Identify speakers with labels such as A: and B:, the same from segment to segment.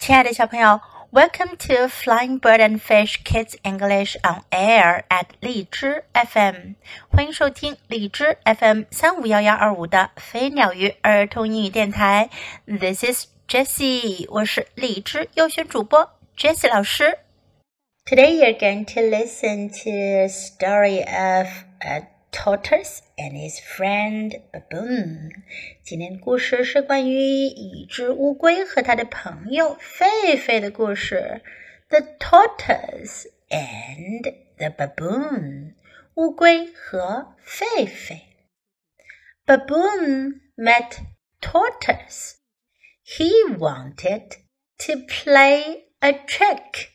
A: 亲爱的小朋友，Welcome to Flying Bird and Fish Kids English on Air at 荔枝 FM，欢迎收听荔枝 FM 三五幺幺二五的飞鸟鱼儿童英语电台。This is Jessie，我是荔枝优选主播 Jessie 老师。Today you're going to listen to a story of a tortoise and his friend baboon。今天故事是关于一只乌龟和它的朋友狒狒的故事。The tortoise and the baboon。乌龟和狒狒。Baboon met tortoise. He wanted to play a trick.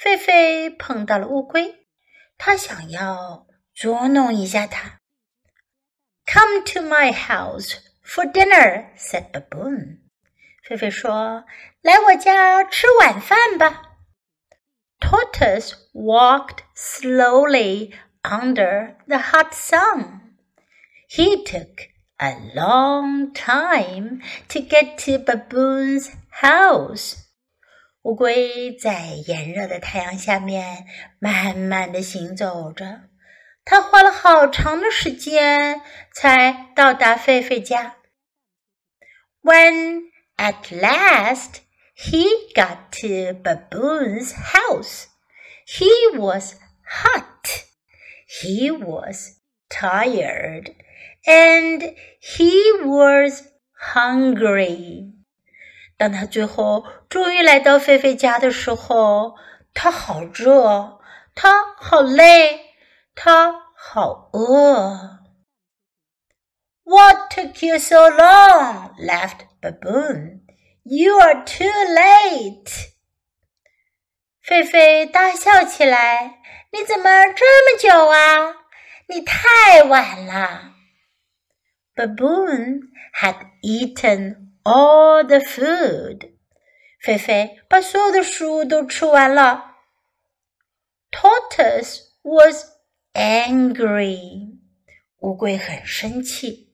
A: 狒狒碰到了乌龟，他想要。 捉弄一下他。Come to my house for dinner," said Baboon. 狒狒说：“来我家吃晚饭吧。” Tortoise walked slowly under the hot sun. He took a long time to get to Baboon's house. 乌龟在炎热的太阳下面慢慢的行走着。 他花了好长的时间才到达狒狒家。When at last he got to Baboon's house, he was hot, he was tired, and he was hungry. 当他最后终于来到狒狒家的时候，他好热，他好累。 他好饿。What took you so long? laughed Baboon. You are too late. 狒狒大笑起来：“你怎么这么久啊？你太晚了。” Baboon had eaten all the food. 狒狒把所有的食物都吃完了。Tortoise was angry. 乌龟很生气。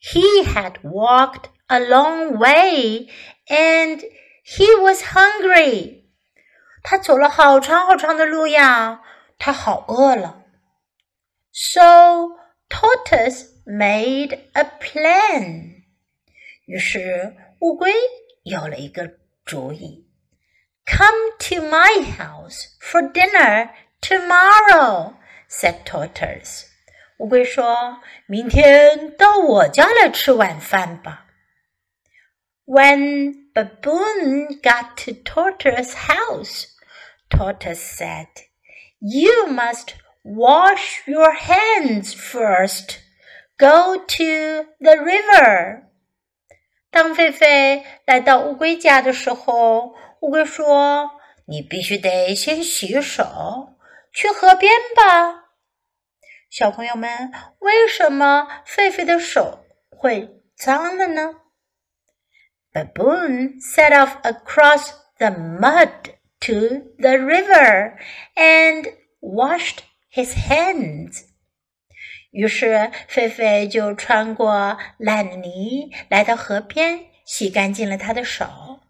A: He had walked a long way and he was hungry. 他走了好长好长的路呀，他好饿了。So Tortoise made a plan. 于是乌龟有了一个主意。Come to my house for dinner tomorrow said Tortoise. 乌龟说：“明天到我家来吃晚饭吧。” When Baboon got to Tortoise's house, Tortoise said, "You must wash your hands first. Go to the river." 当狒狒来到乌龟家的时候，乌龟说：“你必须得先洗手，去河边吧。” ”小朋友们，为什么狒狒的手会脏了呢？Baboon set off across the mud to the river and washed his hands. 于是，狒狒就穿过烂泥，来到河边，洗干净了他的手。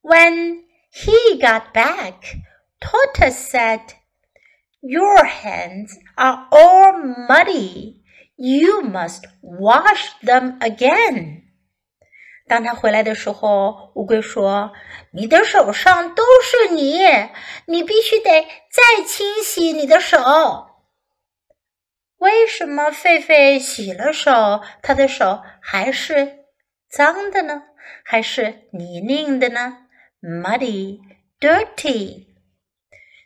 A: When he got back, Tortoise said. Your hands are all muddy. You must wash them again. 当他回来的时候，乌龟说：“你的手上都是泥，你必须得再清洗你的手。”为什么狒狒洗了手，他的手还是脏的呢？还是泥泞的呢？Muddy, dirty.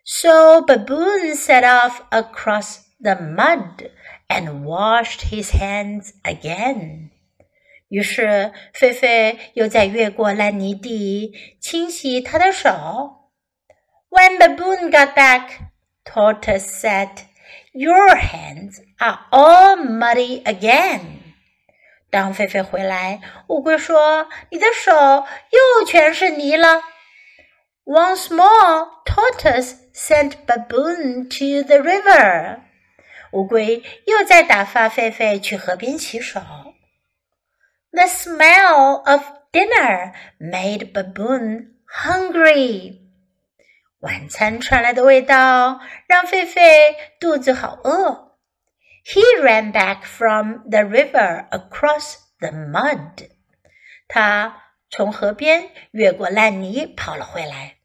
A: So Baboon set off across the mud and washed his hands again. 于是，狒狒又在越过烂泥地清洗他的手。When Baboon got back, Tortoise said, "Your hands are all muddy again." 当狒狒回来，乌龟说：“你的手又全是泥了。” Once more, Tortoise sent Baboon to the river. 乌龟又在打发狒狒去河边洗手。The smell of dinner made Baboon hungry. 晚餐传来的味道让狒狒肚子好饿。He ran back from the river across the mud. 他 从河边越过烂泥跑了回来。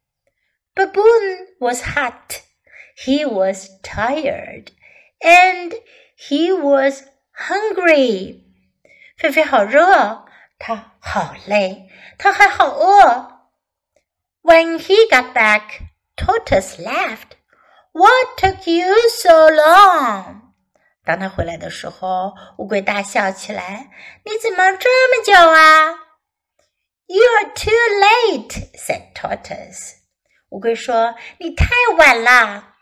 A: Baboon was hot. He was tired, and he was hungry. 菲菲好热，他好累，他还好饿。When he got back, Tortoise laughed. What took you so long? 当他回来的时候，乌龟大笑起来。你怎么这么久啊 You're too late," said Tortoise. "乌龟说你太晚了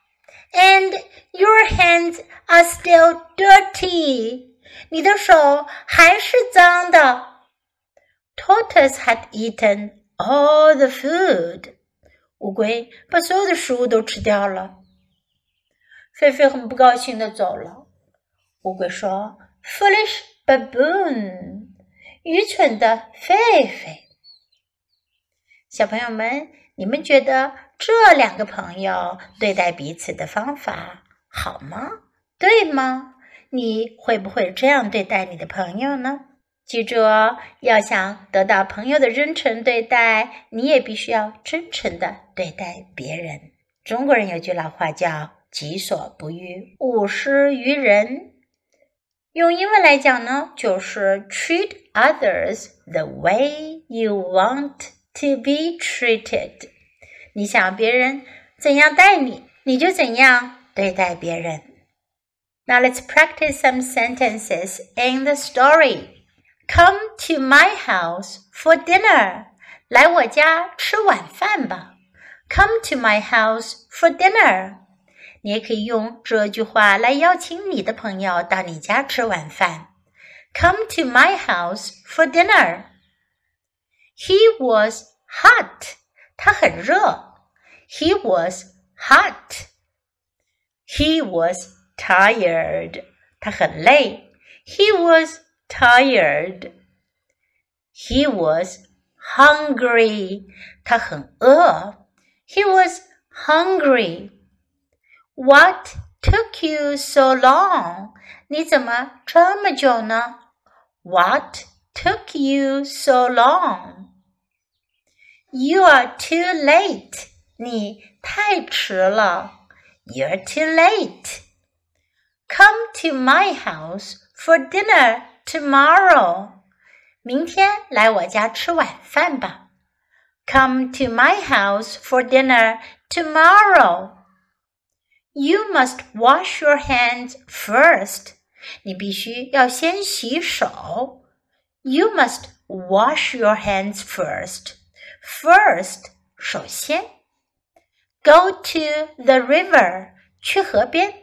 A: ，and your hands are still dirty. 你的手还是脏的。Tortoise had eaten all the food. 乌龟把所有的食物都吃掉了。狒狒很不高兴的走了。乌龟说：“Foolish baboon，愚蠢的狒狒。”小朋友们，你们觉得这两个朋友对待彼此的方法好吗？对吗？你会不会这样对待你的朋友呢？记住哦，要想得到朋友的真诚对待，你也必须要真诚的对待别人。中国人有句老话叫“己所不欲，勿施于人”。用英文来讲呢，就是 “treat others the way you want to be treated”。你想别人怎样待你，你就怎样对待别人。Now let's practice some sentences in the story. Come to my house for dinner. 来我家吃晚饭吧。Come to my house for dinner. 你也可以用这句话来邀请你的朋友到你家吃晚饭。Come to my house for dinner. He was hot. 他很热。He was hot. He was tired. 他很累。He was tired. He was hungry. 他很饿。He was hungry. What took you so long? 你怎么这么久呢？What took you so long? You are too late. 你太迟了。You're too late. Come to my house for dinner tomorrow. 明天来我家吃晚饭吧。Come to my house for dinner tomorrow. You must wash your hands first. 你必须要先洗手。You must wash your hands first. First，首先。Go to the river. 去河边。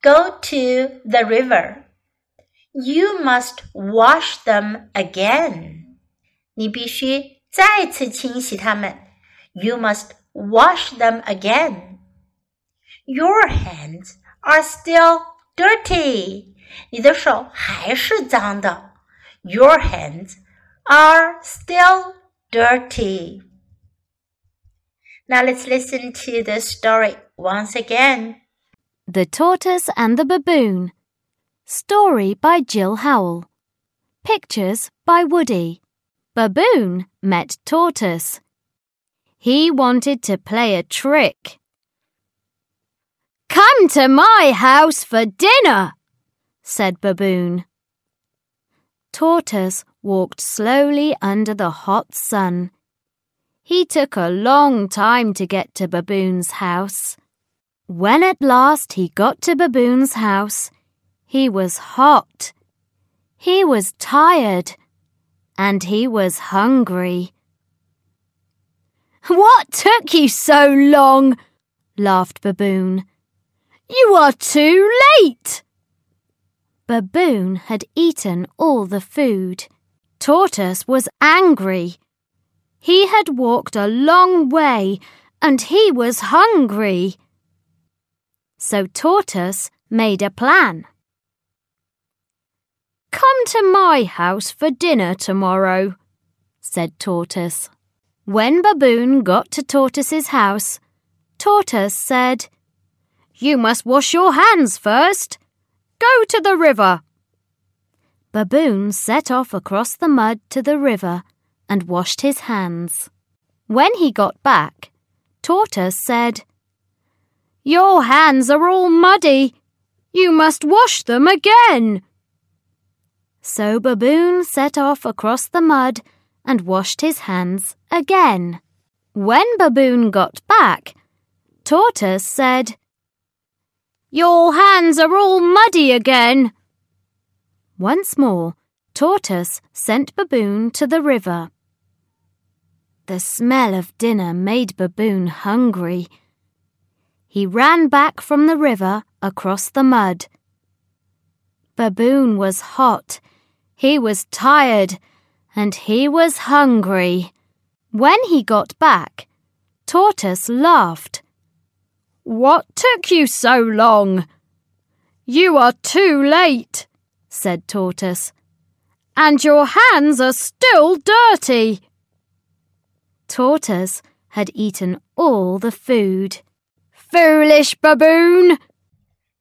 A: Go to the river. You must wash them again. 你必须再次清洗它们。You must wash them again. Your hands are still dirty. 你的手还是脏的。Your hands are still dirty. Now let's listen to the story once again.
B: The Tortoise and the Baboon Story by Jill Howell. Pictures by Woody. Baboon met Tortoise. He wanted to play a trick. Come to my house for dinner, said Baboon. Tortoise walked slowly under the hot sun. He took a long time to get to Baboon's house. When at last he got to Baboon's house, he was hot. He was tired. And he was hungry. What took you so long? laughed Baboon. You are too late. Baboon had eaten all the food. Tortoise was angry. He had walked a long way and he was hungry. So Tortoise made a plan. Come to my house for dinner tomorrow, said Tortoise. When Baboon got to Tortoise's house, Tortoise said, You must wash your hands first. Go to the river. Baboon set off across the mud to the river and washed his hands. When he got back, Tortoise said, Your hands are all muddy. You must wash them again. So Baboon set off across the mud and washed his hands again. When Baboon got back, Tortoise said, Your hands are all muddy again. Once more, Tortoise sent Baboon to the river. The smell of dinner made Baboon hungry. He ran back from the river across the mud. Baboon was hot, he was tired, and he was hungry. When he got back, Tortoise laughed. What took you so long? You are too late, said Tortoise, and your hands are still dirty. Tortoise had eaten all the food. Foolish baboon!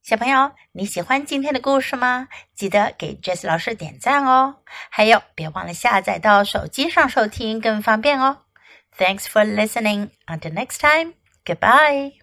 A: 小朋友，你喜欢今天的故事吗？记得给 Jess 老师点赞哦！还有，别忘了下载到手机上收听，更方便哦。Thanks for listening. Until next time. Goodbye.